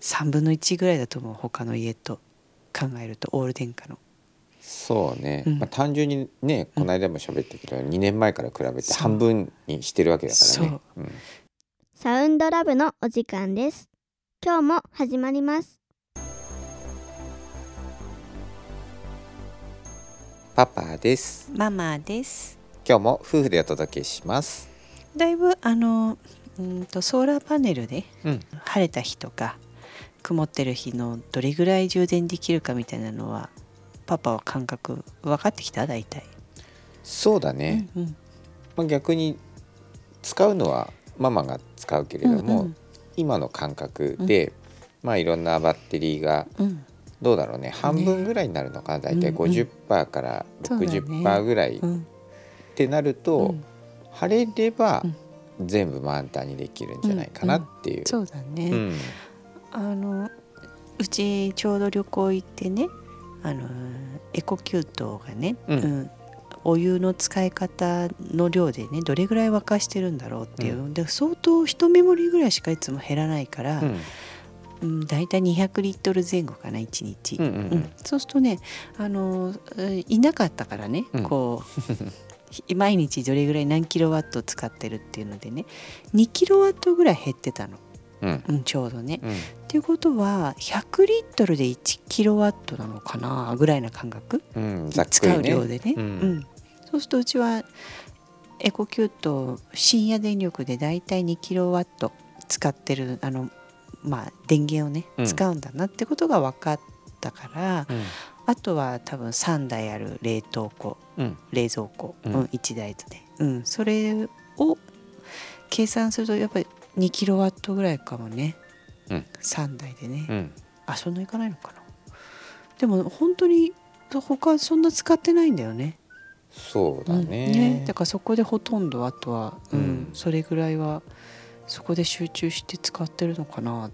3分の1ぐらいだと思う他の家と考えるとオール電化の。そうね、うん。まあ、単純にねこの間も喋ったけど、2年前から比べて半分にしてるわけだからね。サウンドラブのお時間です。今日も始まります。パパです。ママです。今日も夫婦でお届けします。だいぶあのうんとソーラーパネルでうん、晴れた日とか曇ってる日のどれぐらい充電できるかみたいなのはパパは感覚分かってきた？大体。そうだね、うんうん。まあ、逆に使うのはママが使うけれども、うん今の感覚で、まあいろんなバッテリーがうん。どうだろうね。半分ぐらいになるのかな？大体うん。うん50%からそうだね60%ぐらいっうんてなると、うん。晴れればうん。全部満タンにできるんじゃないかなっていう。そうだね、うんあのうちちょうど旅行行ってねあのエコキュートがね、うん。お湯の使い方の量でねどれぐらい沸かしてるんだろうっていう、で相当一目盛りぐらいしかいつも減らないから、うん。うん、大体200リットル前後かな1日、うんうんうん。そうするとねあのえいなかったからね、うん。こう毎日どれぐらい何キロワット使ってるっていうのでね2キロワットぐらい減ってたの、うん。うん、ちょうどね。うんっていうことは100リットルで1キロワットなのかなぐらいな感覚、うんざっく使う量でね、ううん。んそうするとうちはエコキュート深夜電力でだいたい2キロワット使ってるあのまあ電源をねうん。使うんだなってことが分かったから、うん。あとは多分3台ある冷凍庫うん。冷蔵庫、ううんん1台とね、うん、それを計算するとやっぱり2キロワットぐらいかもね、うん3台でね、うん。あそんないかないのかな。でも本当に他そんな使ってないんだよね。そうだうん。ね,、だからそこでほとんどあとは、うんうん。それぐらいはそこで集中して使ってるのかなっ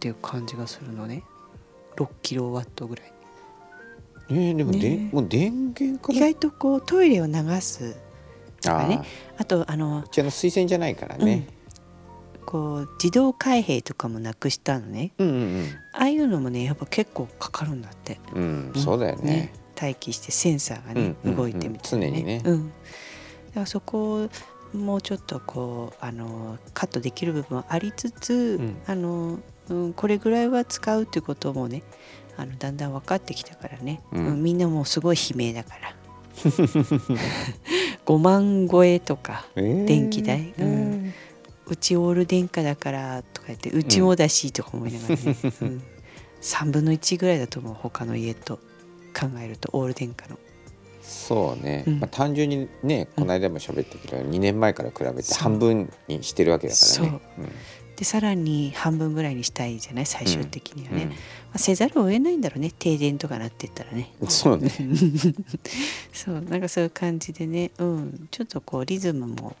ていう感じがするのね。6キロワットぐらい。ねでもで、ね。もう電源から？意外とこうトイレを流すとかね。あとあのうちあの水洗じゃないからね、こう自動開閉とかもなくしたのね。うん、うんああいうのもねやっぱ結構かかるんだって。うんうん。そうだよね。待機してセンサーがね、うんうんうん。動いてみたいな、常にね。うん、だからそこをもうちょっとこうあのカットできる部分はありつつ、うん。あのうん、これぐらいは使うっていうこともねあのだんだん分かってきたからね、うん。うんみんなもうすごい悲鳴だから。5万超えとかえー。電気代。うんうちオール電化だからとか言ってうちもだしとか思いながらね、うん、3分の1ぐらいだと思う他の家と考えるとオール電化の。そうね、うん。まあ、単純にねこの間も喋ったけど、2年前から比べて半分にしてるわけだからね。でさらに半分ぐらいにしたいじゃない最終的にはね、うん。まあ、せざるを得ないんだろうね停電とかなってったらね。うんそうね。そうなんかそういう感じでね。うん。ちょっとこうリズムも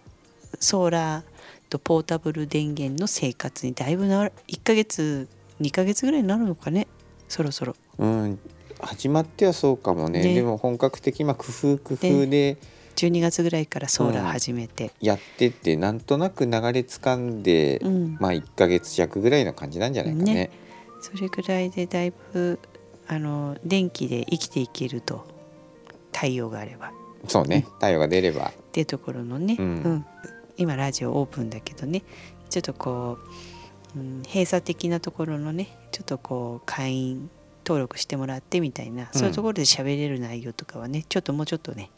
ソーラーとポータブル電源の生活にだいぶな1ヶ月2ヶ月ぐらいになるのかねそろそろ。うん、始まってはそうかもね。ね。でも本格的な工夫工夫で。12月ぐらいからソーラー始めて、やってって、なんとなく流れつかんで、うん。まあ1ヶ月弱ぐらいの感じなんじゃないかね。ね。それぐらいでだいぶあの電気で生きていけると太陽があれば。そうね。太陽が出れば。っていうところのね、うん。うん今ラジオオープンだけどねちょっとこう、うん、閉鎖的なところのねちょっとこう会員登録してもらってみたいな、そういうところで喋れる内容とかはねちょっともうちょっとね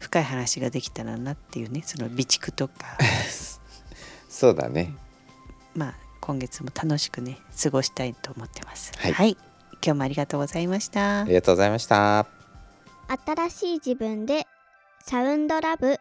深い話ができたらなっていうねその備蓄とか そうだねまあ今月も楽しくね過ごしたいと思ってます。はい今日もありがとうございましたあ。りがとうございました。新しい自分でサウンドラブ